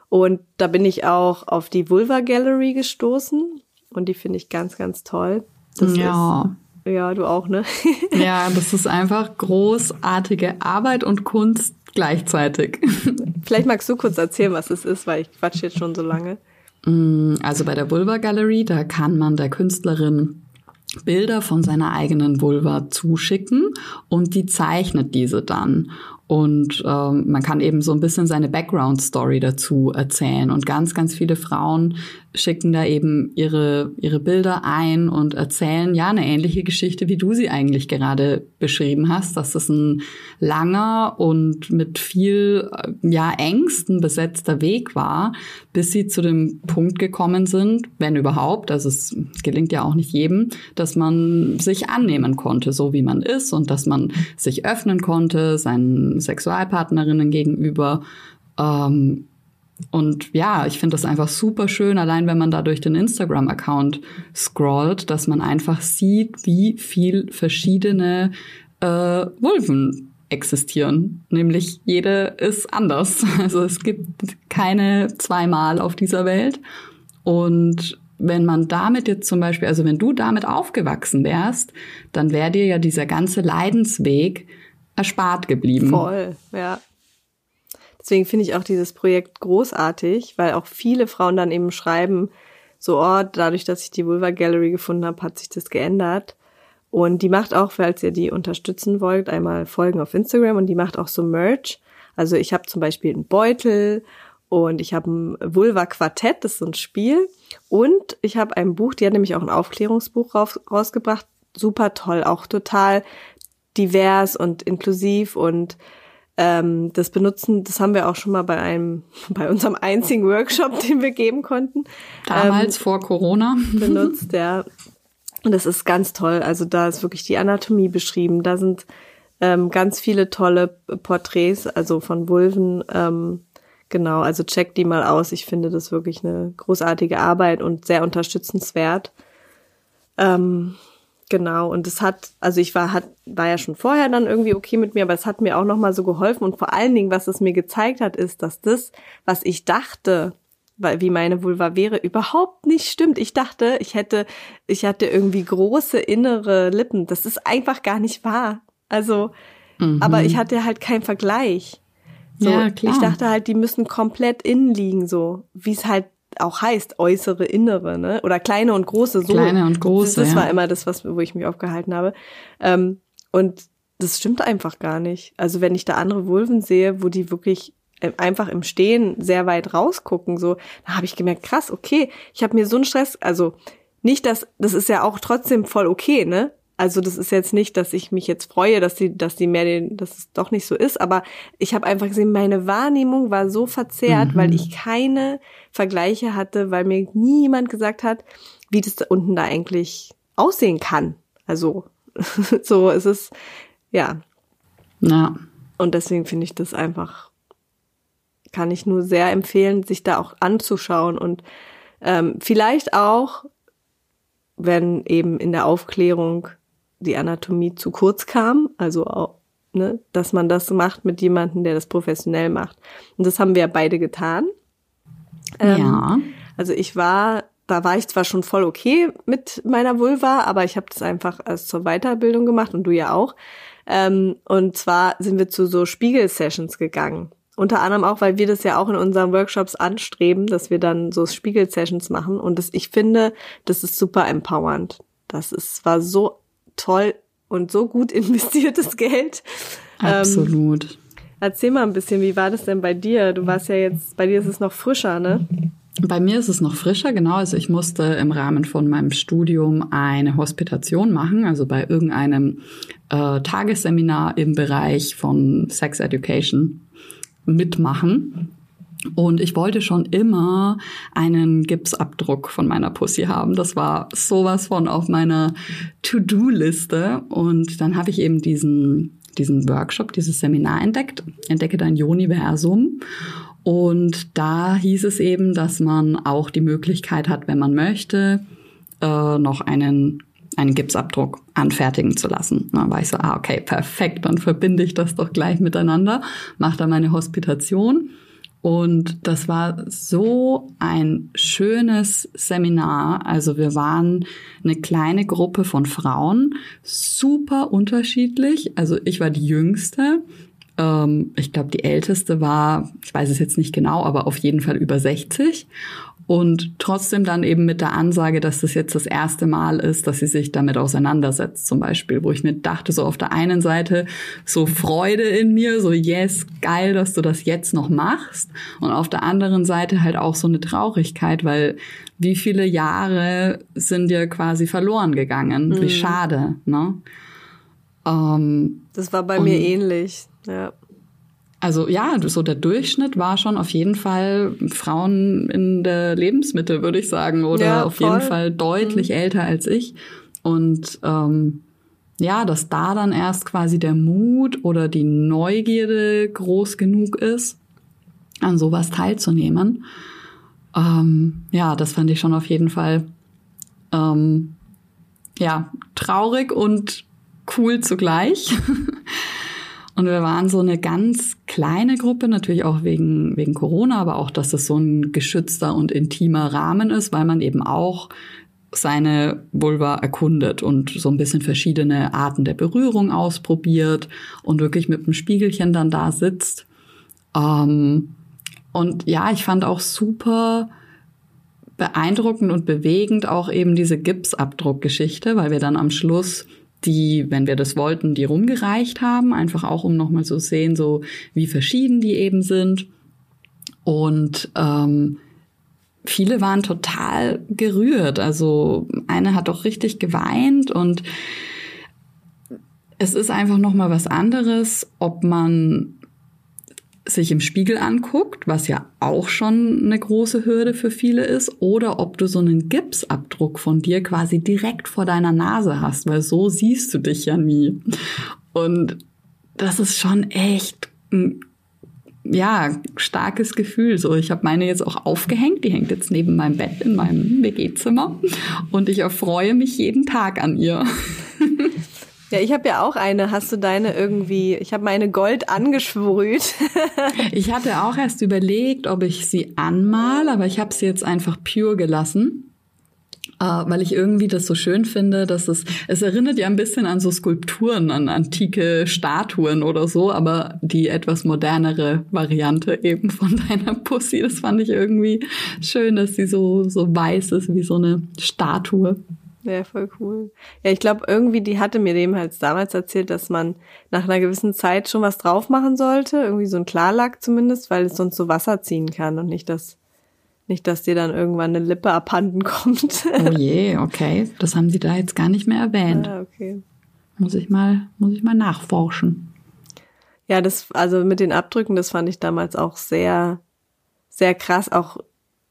Und da bin ich auch auf die Vulva Gallery gestoßen und die finde ich ganz, ganz toll. Das ja. Ist, ja, du auch, ne? ja, das ist einfach großartige Arbeit und Kunst gleichzeitig. Vielleicht magst du kurz erzählen, was es ist, weil ich quatsch jetzt schon so lange. Mm, also bei der Vulva Gallery, da kann man der Künstlerin Bilder von seiner eigenen Vulva zuschicken und die zeichnet diese dann. Und ähm, man kann eben so ein bisschen seine Background-Story dazu erzählen. Und ganz, ganz viele Frauen schicken da eben ihre, ihre Bilder ein und erzählen ja eine ähnliche Geschichte, wie du sie eigentlich gerade beschrieben hast, dass es ein langer und mit viel äh, ja Ängsten besetzter Weg war, bis sie zu dem Punkt gekommen sind, wenn überhaupt, also es gelingt ja auch nicht jedem, dass man sich annehmen konnte, so wie man ist und dass man sich öffnen konnte, seinen Sexualpartnerinnen gegenüber. Ähm, und ja, ich finde das einfach super schön, allein wenn man da durch den Instagram-Account scrollt, dass man einfach sieht, wie viel verschiedene äh, Vulven existieren. Nämlich jede ist anders. Also es gibt keine zweimal auf dieser Welt. Und wenn man damit jetzt zum Beispiel, also wenn du damit aufgewachsen wärst, dann wäre dir ja dieser ganze Leidensweg erspart geblieben. Voll, ja. Deswegen finde ich auch dieses Projekt großartig, weil auch viele Frauen dann eben schreiben, so, oh, dadurch, dass ich die Vulva Gallery gefunden habe, hat sich das geändert. Und die macht auch, falls ihr die unterstützen wollt, einmal folgen auf Instagram und die macht auch so Merch. Also ich habe zum Beispiel einen Beutel und ich habe ein Vulva Quartett, das ist so ein Spiel. Und ich habe ein Buch, die hat nämlich auch ein Aufklärungsbuch raus, rausgebracht. Super toll, auch total divers und inklusiv und ähm, das benutzen, das haben wir auch schon mal bei einem, bei unserem einzigen Workshop, den wir geben konnten. Damals ähm, vor Corona. benutzt, ja. Und das ist ganz toll. Also da ist wirklich die Anatomie beschrieben. Da sind ähm, ganz viele tolle Porträts, also von Vulven. Ähm, genau, also check die mal aus. Ich finde das wirklich eine großartige Arbeit und sehr unterstützenswert. Ähm, Genau, und es hat, also ich war, hat, war ja schon vorher dann irgendwie okay mit mir, aber es hat mir auch nochmal so geholfen. Und vor allen Dingen, was es mir gezeigt hat, ist, dass das, was ich dachte, weil wie meine Vulva wäre, überhaupt nicht stimmt. Ich dachte, ich hätte, ich hatte irgendwie große innere Lippen. Das ist einfach gar nicht wahr. Also, mhm. aber ich hatte halt keinen Vergleich. So, ja, klar. Ich dachte halt, die müssen komplett innen liegen, so wie es halt auch heißt, äußere, innere, ne? Oder kleine und große, so. Kleine und große. Das, das ja. war immer das, was, wo ich mich aufgehalten habe. Ähm, und das stimmt einfach gar nicht. Also wenn ich da andere Vulven sehe, wo die wirklich äh, einfach im Stehen sehr weit rausgucken, so, da habe ich gemerkt, krass, okay, ich habe mir so einen Stress, also nicht, dass, das ist ja auch trotzdem voll okay, ne? Also das ist jetzt nicht, dass ich mich jetzt freue, dass die, dass die mehr den, dass es doch nicht so ist, aber ich habe einfach gesehen, meine Wahrnehmung war so verzerrt, mhm. weil ich keine Vergleiche hatte, weil mir niemand gesagt hat, wie das da unten da eigentlich aussehen kann. Also so es ist ja. Ja. Und deswegen finde ich das einfach, kann ich nur sehr empfehlen, sich da auch anzuschauen und ähm, vielleicht auch, wenn eben in der Aufklärung die Anatomie zu kurz kam, also auch, ne, dass man das macht mit jemandem, der das professionell macht. Und das haben wir beide getan. Ähm, ja. Also ich war da war ich zwar schon voll okay mit meiner Vulva, aber ich habe das einfach als zur Weiterbildung gemacht und du ja auch. Ähm, und zwar sind wir zu so Spiegel-Sessions gegangen. Unter anderem auch, weil wir das ja auch in unseren Workshops anstreben, dass wir dann so Spiegel-Sessions machen. Und das, ich finde, das ist super empowernd. Das ist, war so toll und so gut investiertes Geld. Absolut. Ähm, erzähl mal ein bisschen, wie war das denn bei dir? Du warst ja jetzt, bei dir ist es noch frischer, ne? Bei mir ist es noch frischer, genau. Also ich musste im Rahmen von meinem Studium eine Hospitation machen, also bei irgendeinem äh, Tagesseminar im Bereich von Sex Education mitmachen. Und ich wollte schon immer einen Gipsabdruck von meiner Pussy haben. Das war sowas von auf meiner To-Do-Liste. Und dann habe ich eben diesen, diesen Workshop, dieses Seminar entdeckt, entdecke dein Universum. Und da hieß es eben, dass man auch die Möglichkeit hat, wenn man möchte, äh, noch einen einen Gipsabdruck anfertigen zu lassen. Dann war ich so, ah, okay, perfekt, dann verbinde ich das doch gleich miteinander, mache da meine Hospitation. Und das war so ein schönes Seminar. Also wir waren eine kleine Gruppe von Frauen, super unterschiedlich. Also ich war die jüngste. Ähm, ich glaube, die älteste war, ich weiß es jetzt nicht genau, aber auf jeden Fall über 60 und trotzdem dann eben mit der Ansage, dass das jetzt das erste Mal ist, dass sie sich damit auseinandersetzt, zum Beispiel, wo ich mir dachte, so auf der einen Seite so Freude in mir, so yes, geil, dass du das jetzt noch machst und auf der anderen Seite halt auch so eine Traurigkeit, weil wie viele Jahre sind dir quasi verloren gegangen, mhm. wie schade, ne? Ähm, das war bei mir ähnlich, ja. Also ja, so der Durchschnitt war schon auf jeden Fall Frauen in der Lebensmitte, würde ich sagen, oder ja, auf jeden Fall deutlich mhm. älter als ich. Und ähm, ja, dass da dann erst quasi der Mut oder die Neugierde groß genug ist, an sowas teilzunehmen. Ähm, ja, das fand ich schon auf jeden Fall ähm, ja traurig und cool zugleich. Und wir waren so eine ganz kleine Gruppe, natürlich auch wegen, wegen Corona, aber auch, dass es so ein geschützter und intimer Rahmen ist, weil man eben auch seine Vulva erkundet und so ein bisschen verschiedene Arten der Berührung ausprobiert und wirklich mit dem Spiegelchen dann da sitzt. Ähm, und ja, ich fand auch super beeindruckend und bewegend auch eben diese Gipsabdruckgeschichte, weil wir dann am Schluss die, wenn wir das wollten, die rumgereicht haben, einfach auch um nochmal zu sehen, so wie verschieden die eben sind. Und ähm, viele waren total gerührt. Also eine hat doch richtig geweint und es ist einfach nochmal was anderes, ob man sich im Spiegel anguckt, was ja auch schon eine große Hürde für viele ist, oder ob du so einen Gipsabdruck von dir quasi direkt vor deiner Nase hast, weil so siehst du dich ja nie. Und das ist schon echt ein ja, starkes Gefühl. So, ich habe meine jetzt auch aufgehängt. Die hängt jetzt neben meinem Bett in meinem WG-Zimmer und ich erfreue mich jeden Tag an ihr. Ja, ich habe ja auch eine. Hast du deine irgendwie? Ich habe meine Gold angesprüht. ich hatte auch erst überlegt, ob ich sie anmal, aber ich habe sie jetzt einfach pure gelassen. Uh, weil ich irgendwie das so schön finde, dass es, es erinnert ja ein bisschen an so Skulpturen, an antike Statuen oder so, aber die etwas modernere Variante eben von deiner Pussy, das fand ich irgendwie schön, dass sie so, so weiß ist wie so eine Statue. Ja, voll cool. Ja, ich glaube, irgendwie, die hatte mir dem halt damals erzählt, dass man nach einer gewissen Zeit schon was drauf machen sollte, irgendwie so ein Klarlack zumindest, weil es sonst so Wasser ziehen kann und nicht, dass nicht, dass dir dann irgendwann eine Lippe abhanden kommt. Oh je, okay. Das haben sie da jetzt gar nicht mehr erwähnt. Ah, okay. Muss ich mal, muss ich mal nachforschen. Ja, das, also mit den Abdrücken, das fand ich damals auch sehr, sehr krass, auch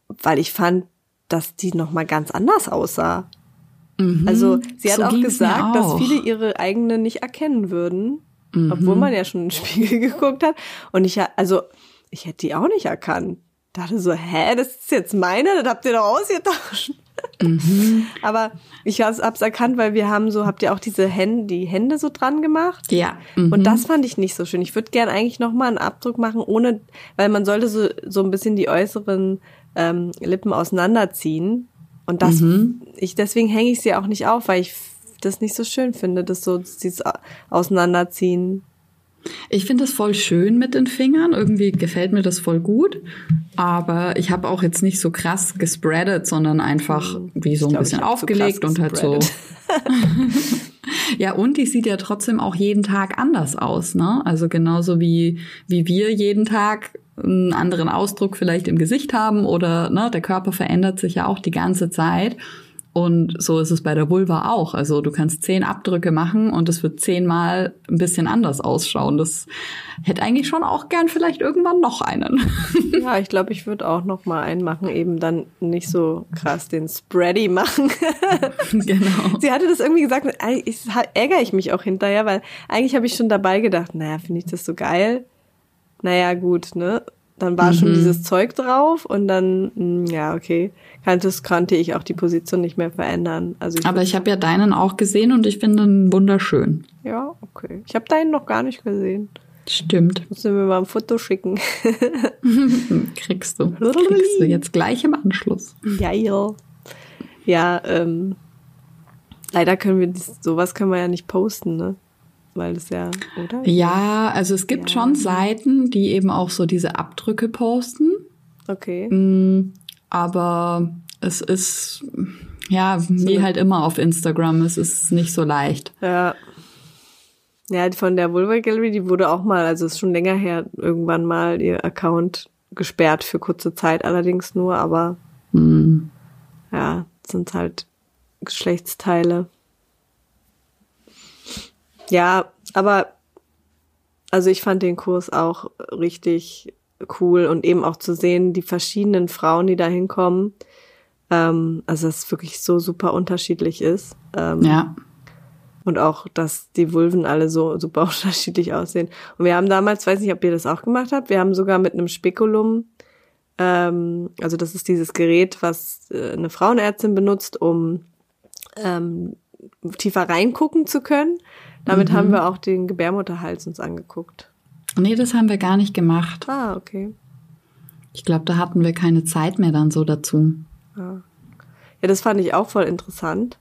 weil ich fand, dass die nochmal ganz anders aussah. Mhm. Also sie hat so auch gesagt, auch. dass viele ihre eigene nicht erkennen würden, mhm. obwohl man ja schon in den Spiegel geguckt hat. Und ich, also ich hätte die auch nicht erkannt. Dachte so, hä, das ist jetzt meine, das habt ihr doch ausgetauscht. Mhm. Aber ich hab's erkannt, weil wir haben so, habt ihr auch diese Hände, die Hände so dran gemacht? Ja. Mhm. Und das fand ich nicht so schön. Ich würde gern eigentlich noch mal einen Abdruck machen, ohne, weil man sollte so so ein bisschen die äußeren ähm, Lippen auseinanderziehen Und das, mhm. Ich, deswegen hänge ich sie auch nicht auf, weil ich das nicht so schön finde, das so, dieses Auseinanderziehen. Ich finde das voll schön mit den Fingern. Irgendwie gefällt mir das voll gut. Aber ich habe auch jetzt nicht so krass gespreadet, sondern einfach mhm. wie so ein glaub, bisschen aufgelegt und halt so. ja, und die sieht ja trotzdem auch jeden Tag anders aus, ne? Also genauso wie, wie wir jeden Tag einen anderen Ausdruck vielleicht im Gesicht haben oder ne, der Körper verändert sich ja auch die ganze Zeit. Und so ist es bei der Vulva auch. Also du kannst zehn Abdrücke machen und es wird zehnmal ein bisschen anders ausschauen. Das hätte eigentlich schon auch gern vielleicht irgendwann noch einen. Ja, ich glaube, ich würde auch noch mal einen machen, eben dann nicht so krass den Spready machen. Genau. Sie hatte das irgendwie gesagt, ich, ärgere ich mich auch hinterher, weil eigentlich habe ich schon dabei gedacht, naja, finde ich das so geil. Naja, gut, ne? Dann war mhm. schon dieses Zeug drauf und dann, hm, ja, okay das konnte ich auch die Position nicht mehr verändern. Also ich Aber ich habe ja deinen auch gesehen und ich finde ihn wunderschön. Ja, okay. Ich habe deinen noch gar nicht gesehen. Stimmt. Müssen wir mal ein Foto schicken. Kriegst du. Kriegst du jetzt gleich im Anschluss. Ja, ja. Ja, ähm, leider können wir sowas können wir ja nicht posten, ne? Weil das ja, oder? Ja, also es gibt ja. schon Seiten, die eben auch so diese Abdrücke posten. Okay. Mm, aber es ist, ja, wie halt immer auf Instagram, es ist nicht so leicht. Ja. Ja, von der Vulva Gallery, die wurde auch mal, also ist schon länger her, irgendwann mal ihr Account gesperrt für kurze Zeit allerdings nur, aber mhm. ja, sind halt Geschlechtsteile. Ja, aber also ich fand den Kurs auch richtig cool und eben auch zu sehen, die verschiedenen Frauen, die da hinkommen. Ähm, also dass es wirklich so super unterschiedlich ist. Ähm, ja. Und auch, dass die Vulven alle so super unterschiedlich aussehen. Und wir haben damals, weiß nicht, ob ihr das auch gemacht habt, wir haben sogar mit einem Spekulum, ähm, also das ist dieses Gerät, was äh, eine Frauenärztin benutzt, um ähm, tiefer reingucken zu können. Damit mhm. haben wir auch den Gebärmutterhals uns angeguckt. Nee, das haben wir gar nicht gemacht. Ah, okay. Ich glaube, da hatten wir keine Zeit mehr dann so dazu. Ja, ja das fand ich auch voll interessant.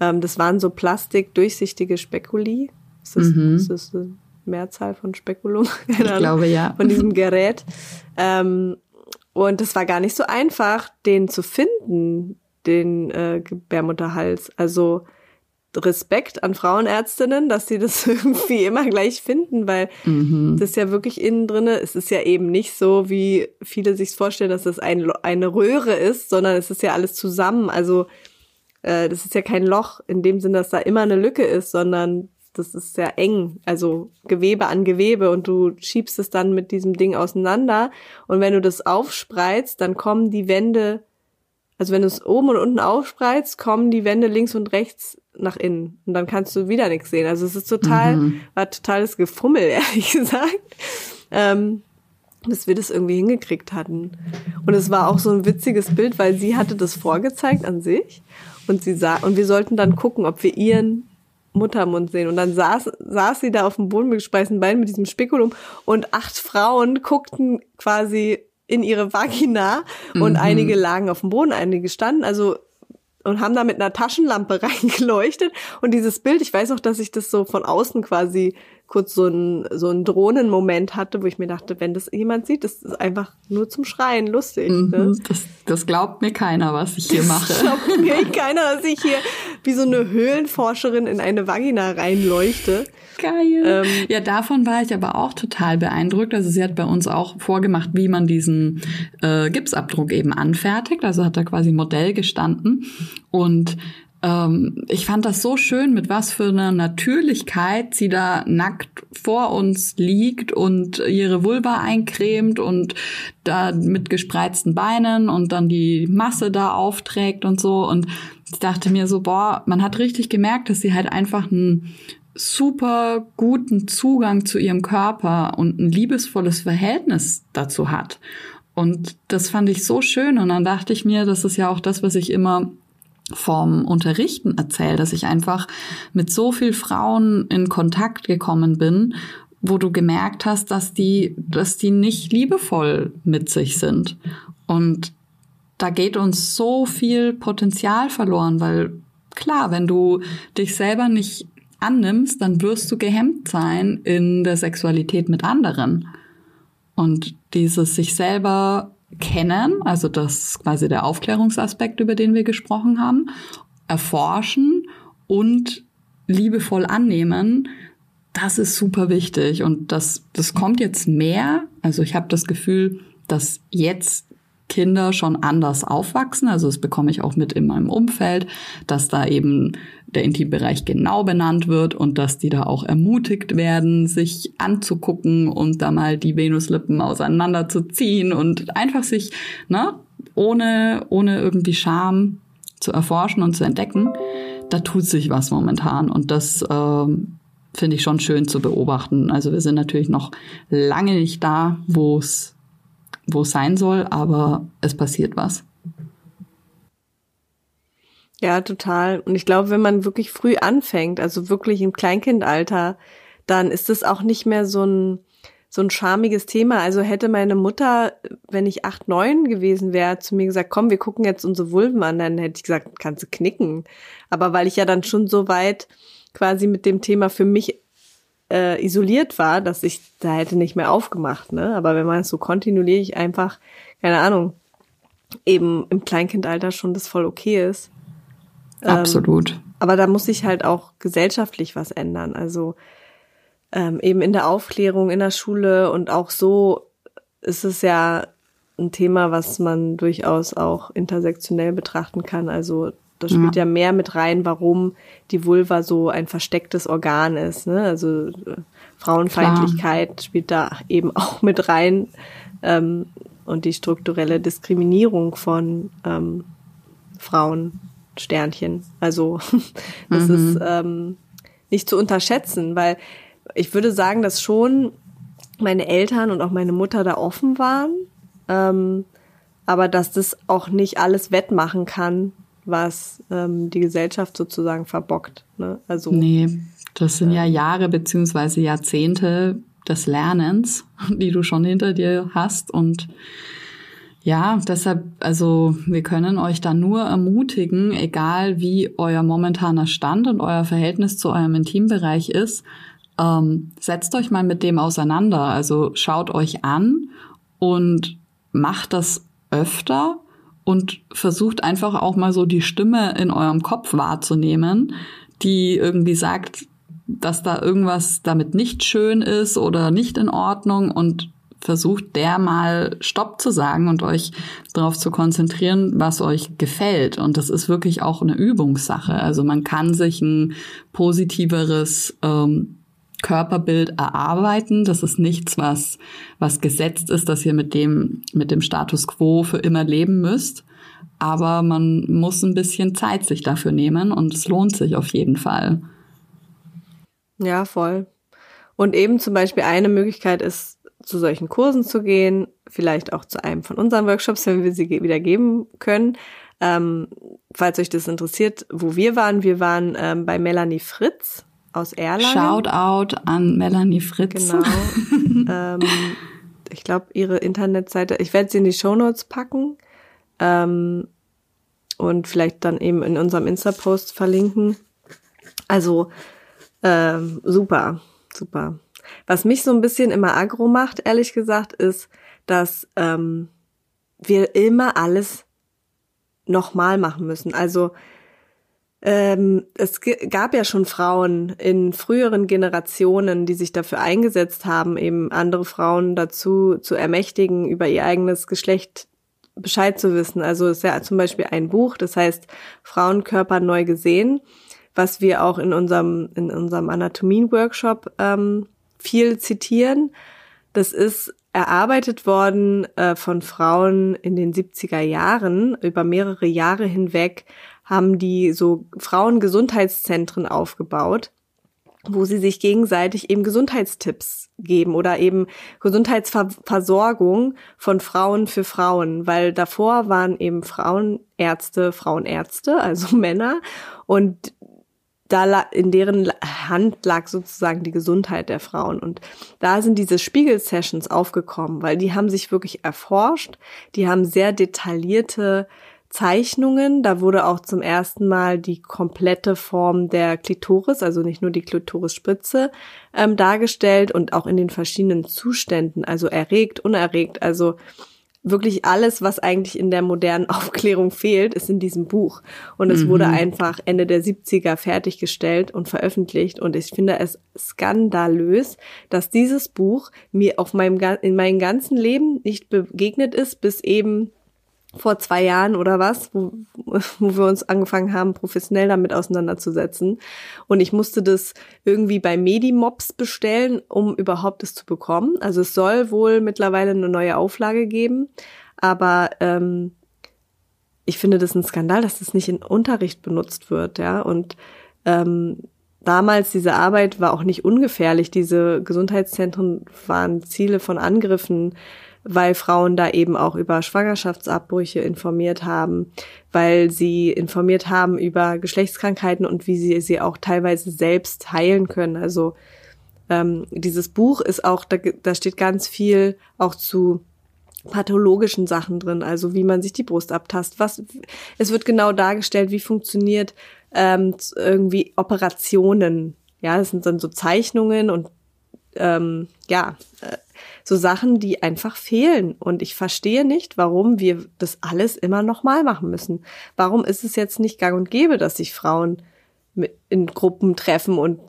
Ähm, das waren so plastikdurchsichtige Spekuli. Ist das, mhm. ist das eine Mehrzahl von Spekulum? ich glaube, ja. Von diesem Gerät. Ähm, und es war gar nicht so einfach, den zu finden, den äh, Gebärmutterhals. Also Respekt an Frauenärztinnen, dass sie das irgendwie immer gleich finden, weil mhm. das ja wirklich innen drinne, es ist ja eben nicht so, wie viele sich vorstellen, dass das ein, eine Röhre ist, sondern es ist ja alles zusammen. Also äh, das ist ja kein Loch in dem Sinn, dass da immer eine Lücke ist, sondern das ist sehr eng, also Gewebe an Gewebe und du schiebst es dann mit diesem Ding auseinander und wenn du das aufspreizt, dann kommen die Wände, also wenn du es oben und unten aufspreizt, kommen die Wände links und rechts nach innen und dann kannst du wieder nichts sehen. Also es ist total, mhm. war totales Gefummel, ehrlich gesagt. Ähm, bis wir das irgendwie hingekriegt hatten. Und es war auch so ein witziges Bild, weil sie hatte das vorgezeigt an sich und sie sah, und wir sollten dann gucken, ob wir ihren Muttermund sehen. Und dann saß, saß sie da auf dem Boden mit gespreizten Beinen mit diesem Spekulum und acht Frauen guckten quasi in ihre Vagina und mhm. einige lagen auf dem Boden, einige standen. Also und haben da mit einer Taschenlampe reingeleuchtet. Und dieses Bild, ich weiß auch, dass ich das so von außen quasi kurz so ein, so ein Drohnenmoment hatte, wo ich mir dachte, wenn das jemand sieht, das ist einfach nur zum Schreien lustig. Mhm, ne? das, das glaubt mir keiner, was ich hier mache. Das glaubt mir keiner, dass ich hier wie so eine Höhlenforscherin in eine Vagina reinleuchte. Geil. Ähm, ja, davon war ich aber auch total beeindruckt. Also sie hat bei uns auch vorgemacht, wie man diesen äh, Gipsabdruck eben anfertigt. Also hat da quasi Modell gestanden. Und ähm, ich fand das so schön, mit was für einer Natürlichkeit sie da nackt vor uns liegt und ihre Vulva eincremt und da mit gespreizten Beinen und dann die Masse da aufträgt und so. Und ich dachte mir so, boah, man hat richtig gemerkt, dass sie halt einfach einen super guten Zugang zu ihrem Körper und ein liebesvolles Verhältnis dazu hat. Und das fand ich so schön. Und dann dachte ich mir, das ist ja auch das, was ich immer vom Unterrichten erzähle, dass ich einfach mit so viel Frauen in Kontakt gekommen bin, wo du gemerkt hast, dass die, dass die nicht liebevoll mit sich sind. Und da geht uns so viel Potenzial verloren, weil klar, wenn du dich selber nicht annimmst, dann wirst du gehemmt sein in der Sexualität mit anderen. Und dieses sich selber kennen, also das ist quasi der Aufklärungsaspekt, über den wir gesprochen haben, erforschen und liebevoll annehmen, das ist super wichtig und das, das kommt jetzt mehr. Also ich habe das Gefühl, dass jetzt Kinder schon anders aufwachsen. Also das bekomme ich auch mit in meinem Umfeld, dass da eben der Intimbereich genau benannt wird und dass die da auch ermutigt werden, sich anzugucken und da mal die Venuslippen auseinanderzuziehen und einfach sich, ne, ohne, ohne irgendwie Scham zu erforschen und zu entdecken. Da tut sich was momentan und das ähm, finde ich schon schön zu beobachten. Also wir sind natürlich noch lange nicht da, wo es wo es sein soll, aber es passiert was. Ja, total. Und ich glaube, wenn man wirklich früh anfängt, also wirklich im Kleinkindalter, dann ist es auch nicht mehr so ein so ein charmiges Thema. Also hätte meine Mutter, wenn ich acht, neun gewesen wäre, zu mir gesagt, komm, wir gucken jetzt unsere Vulven an, dann hätte ich gesagt, kannst du knicken. Aber weil ich ja dann schon so weit quasi mit dem Thema für mich äh, isoliert war, dass ich da hätte nicht mehr aufgemacht, ne? Aber wenn man es so kontinuierlich einfach, keine Ahnung, eben im Kleinkindalter schon das voll okay ist. Ähm, Absolut. aber da muss sich halt auch gesellschaftlich was ändern. Also ähm, eben in der Aufklärung, in der Schule und auch so ist es ja ein Thema, was man durchaus auch intersektionell betrachten kann. Also das spielt ja. ja mehr mit rein, warum die Vulva so ein verstecktes Organ ist. Ne? Also äh, Frauenfeindlichkeit Klar. spielt da eben auch mit rein ähm, und die strukturelle Diskriminierung von ähm, Frauen, Sternchen. Also das mhm. ist ähm, nicht zu unterschätzen, weil ich würde sagen, dass schon meine Eltern und auch meine Mutter da offen waren, ähm, aber dass das auch nicht alles wettmachen kann, was ähm, die Gesellschaft sozusagen verbockt. Ne? Also nee, das sind ja Jahre beziehungsweise Jahrzehnte des Lernens, die du schon hinter dir hast und ja, deshalb, also wir können euch da nur ermutigen, egal wie euer momentaner Stand und euer Verhältnis zu eurem Intimbereich ist, ähm, setzt euch mal mit dem auseinander. Also schaut euch an und macht das öfter und versucht einfach auch mal so die Stimme in eurem Kopf wahrzunehmen, die irgendwie sagt, dass da irgendwas damit nicht schön ist oder nicht in Ordnung und versucht der mal Stopp zu sagen und euch darauf zu konzentrieren, was euch gefällt. Und das ist wirklich auch eine Übungssache. Also man kann sich ein positiveres ähm, Körperbild erarbeiten. Das ist nichts, was, was gesetzt ist, dass ihr mit dem, mit dem Status quo für immer leben müsst. Aber man muss ein bisschen Zeit sich dafür nehmen und es lohnt sich auf jeden Fall. Ja, voll. Und eben zum Beispiel eine Möglichkeit ist, zu solchen Kursen zu gehen, vielleicht auch zu einem von unseren Workshops, wenn wir sie wieder geben können. Ähm, falls euch das interessiert, wo wir waren, wir waren ähm, bei Melanie Fritz aus Erlangen. Shoutout an Melanie Fritz. Genau. ähm, ich glaube, ihre Internetseite, ich werde sie in die Show Notes packen ähm, und vielleicht dann eben in unserem Insta-Post verlinken. Also ähm, super, super. Was mich so ein bisschen immer aggro macht, ehrlich gesagt, ist, dass ähm, wir immer alles nochmal machen müssen. Also ähm, es gab ja schon Frauen in früheren Generationen, die sich dafür eingesetzt haben, eben andere Frauen dazu zu ermächtigen, über ihr eigenes Geschlecht Bescheid zu wissen. Also es ist ja zum Beispiel ein Buch, das heißt Frauenkörper neu gesehen, was wir auch in unserem in unserem Anatomien-Workshop ähm, viel zitieren. Das ist erarbeitet worden äh, von Frauen in den 70er Jahren. Über mehrere Jahre hinweg haben die so Frauengesundheitszentren aufgebaut, wo sie sich gegenseitig eben Gesundheitstipps geben oder eben Gesundheitsversorgung von Frauen für Frauen, weil davor waren eben Frauenärzte, Frauenärzte, also Männer. Und da in deren Hand lag sozusagen die Gesundheit der Frauen. Und da sind diese Spiegel-Sessions aufgekommen, weil die haben sich wirklich erforscht. Die haben sehr detaillierte Zeichnungen. Da wurde auch zum ersten Mal die komplette Form der Klitoris, also nicht nur die Klitorisspitze, ähm, dargestellt und auch in den verschiedenen Zuständen, also erregt, unerregt, also wirklich alles, was eigentlich in der modernen Aufklärung fehlt, ist in diesem Buch. Und es mhm. wurde einfach Ende der 70er fertiggestellt und veröffentlicht. Und ich finde es skandalös, dass dieses Buch mir auf meinem, in meinem ganzen Leben nicht begegnet ist, bis eben vor zwei Jahren oder was, wo, wo wir uns angefangen haben, professionell damit auseinanderzusetzen. Und ich musste das irgendwie bei Medimobs bestellen, um überhaupt es zu bekommen. Also es soll wohl mittlerweile eine neue Auflage geben, aber ähm, ich finde das ein Skandal, dass das nicht in Unterricht benutzt wird, ja. Und ähm, damals diese Arbeit war auch nicht ungefährlich. Diese Gesundheitszentren waren Ziele von Angriffen weil Frauen da eben auch über Schwangerschaftsabbrüche informiert haben, weil sie informiert haben über Geschlechtskrankheiten und wie sie sie auch teilweise selbst heilen können. Also ähm, dieses Buch ist auch, da, da steht ganz viel auch zu pathologischen Sachen drin, also wie man sich die Brust abtasst. Was es wird genau dargestellt, wie funktioniert ähm, irgendwie Operationen. Ja, das sind dann so Zeichnungen und ähm, ja, äh, so Sachen, die einfach fehlen. Und ich verstehe nicht, warum wir das alles immer nochmal machen müssen. Warum ist es jetzt nicht gang und gäbe, dass sich Frauen in Gruppen treffen und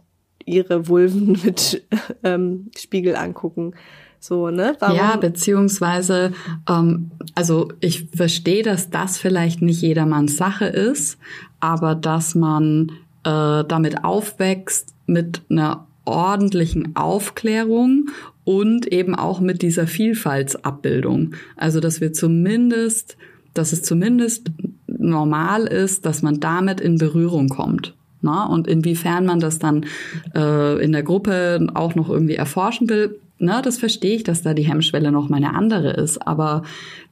ihre Vulven mit ähm, Spiegel angucken? So, ne? Warum? Ja, beziehungsweise, ähm, also ich verstehe, dass das vielleicht nicht jedermanns Sache ist, aber dass man äh, damit aufwächst mit einer ordentlichen Aufklärung und eben auch mit dieser Vielfaltsabbildung. Also, dass wir zumindest, dass es zumindest normal ist, dass man damit in Berührung kommt. Na? Und inwiefern man das dann äh, in der Gruppe auch noch irgendwie erforschen will, na, das verstehe ich, dass da die Hemmschwelle noch mal eine andere ist. Aber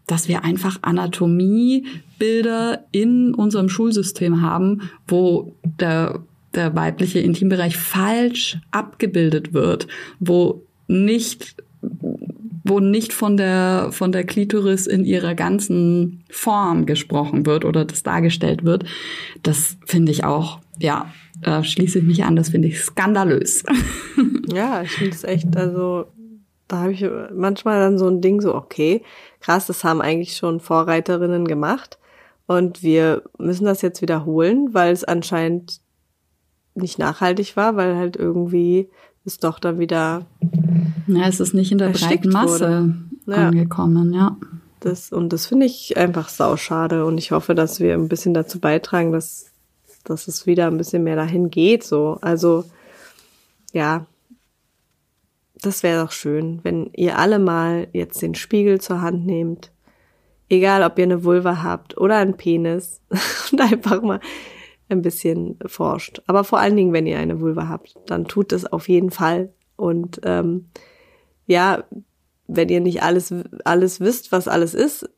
dass wir einfach Anatomiebilder in unserem Schulsystem haben, wo der der weibliche Intimbereich falsch abgebildet wird, wo nicht wo nicht von der von der Klitoris in ihrer ganzen Form gesprochen wird oder das dargestellt wird, das finde ich auch ja da schließe ich mich an, das finde ich skandalös. Ja, ich finde es echt, also da habe ich manchmal dann so ein Ding so, okay, krass, das haben eigentlich schon Vorreiterinnen gemacht und wir müssen das jetzt wiederholen, weil es anscheinend nicht nachhaltig war, weil halt irgendwie es doch dann wieder. Ja, es ist nicht in der breiten Masse ja. angekommen, ja. Das, und das finde ich einfach sauschade und ich hoffe, dass wir ein bisschen dazu beitragen, dass, dass es wieder ein bisschen mehr dahin geht, so. Also, ja. Das wäre doch schön, wenn ihr alle mal jetzt den Spiegel zur Hand nehmt. Egal, ob ihr eine Vulva habt oder einen Penis und einfach mal ein bisschen forscht. Aber vor allen Dingen, wenn ihr eine Vulva habt, dann tut es auf jeden Fall. Und ähm, ja, wenn ihr nicht alles, alles wisst, was alles ist,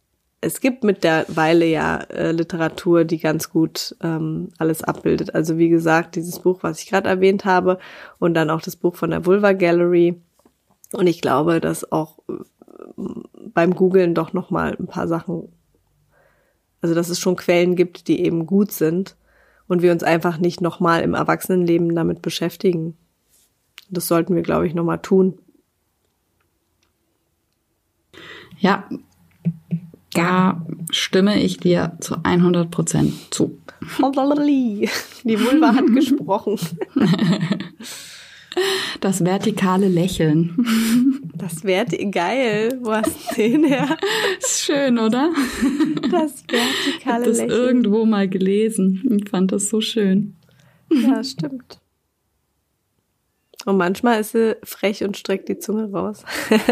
es gibt mittlerweile ja äh, Literatur, die ganz gut ähm, alles abbildet. Also wie gesagt, dieses Buch, was ich gerade erwähnt habe, und dann auch das Buch von der Vulva Gallery. Und ich glaube, dass auch äh, beim Googlen doch noch mal ein paar Sachen, also dass es schon Quellen gibt, die eben gut sind und wir uns einfach nicht nochmal im Erwachsenenleben damit beschäftigen. Das sollten wir, glaube ich, nochmal tun. Ja, da stimme ich dir zu 100 Prozent zu. Die Vulva hat gesprochen. Das vertikale Lächeln. Das Wert geil. Wo hast du den her? Ist schön, oder? Das vertikale ich das Lächeln. irgendwo mal gelesen und fand das so schön. Ja, stimmt. Und manchmal ist sie frech und streckt die Zunge raus.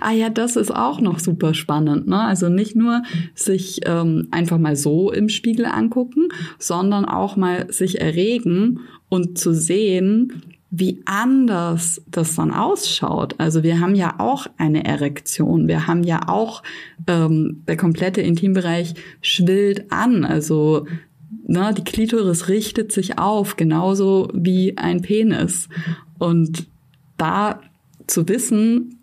ah ja, das ist auch noch super spannend. Ne? Also nicht nur sich ähm, einfach mal so im Spiegel angucken, sondern auch mal sich erregen und zu sehen, wie anders das dann ausschaut. Also wir haben ja auch eine Erektion, wir haben ja auch ähm, der komplette Intimbereich schwillt an. Also na, die Klitoris richtet sich auf, genauso wie ein Penis. Und da zu wissen,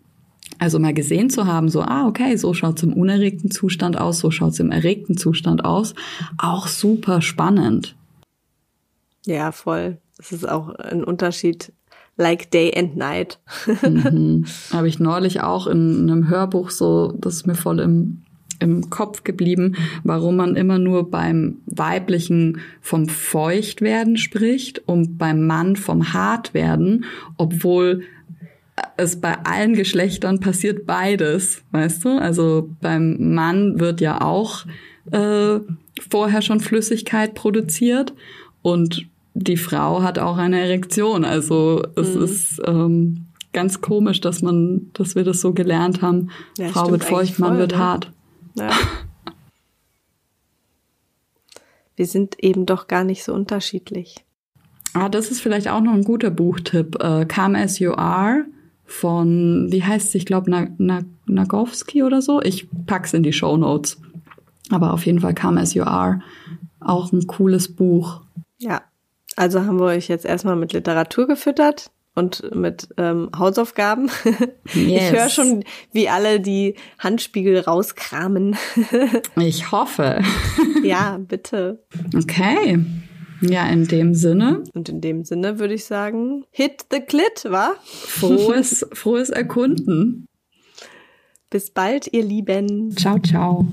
also mal gesehen zu haben, so, ah, okay, so schaut's im unerregten Zustand aus, so schaut's im erregten Zustand aus, auch super spannend. Ja, voll. Es ist auch ein Unterschied, like day and night. mhm. Habe ich neulich auch in einem Hörbuch so, das ist mir voll im im Kopf geblieben, warum man immer nur beim weiblichen vom Feuchtwerden spricht und beim Mann vom Hartwerden, obwohl es bei allen Geschlechtern passiert beides, weißt du? Also beim Mann wird ja auch äh, vorher schon Flüssigkeit produziert und die Frau hat auch eine Erektion. Also es mhm. ist ähm, ganz komisch, dass man, dass wir das so gelernt haben. Ja, Frau wird feucht, Mann wird ne? hart. Ja. Wir sind eben doch gar nicht so unterschiedlich. Ah, das ist vielleicht auch noch ein guter Buchtipp. Uh, Come As You Are von, wie heißt es, ich glaube, Na Na Nagowski oder so. Ich pack's in die Show Notes. Aber auf jeden Fall Come As You Are. Auch ein cooles Buch. Ja, also haben wir euch jetzt erstmal mit Literatur gefüttert und mit ähm, Hausaufgaben. Yes. Ich höre schon, wie alle die Handspiegel rauskramen. ich hoffe. ja, bitte. Okay. Ja, in dem Sinne. Und in dem Sinne würde ich sagen, hit the clit, wa? Frohes, frohes Erkunden. Bis bald, ihr Lieben. Ciao, ciao.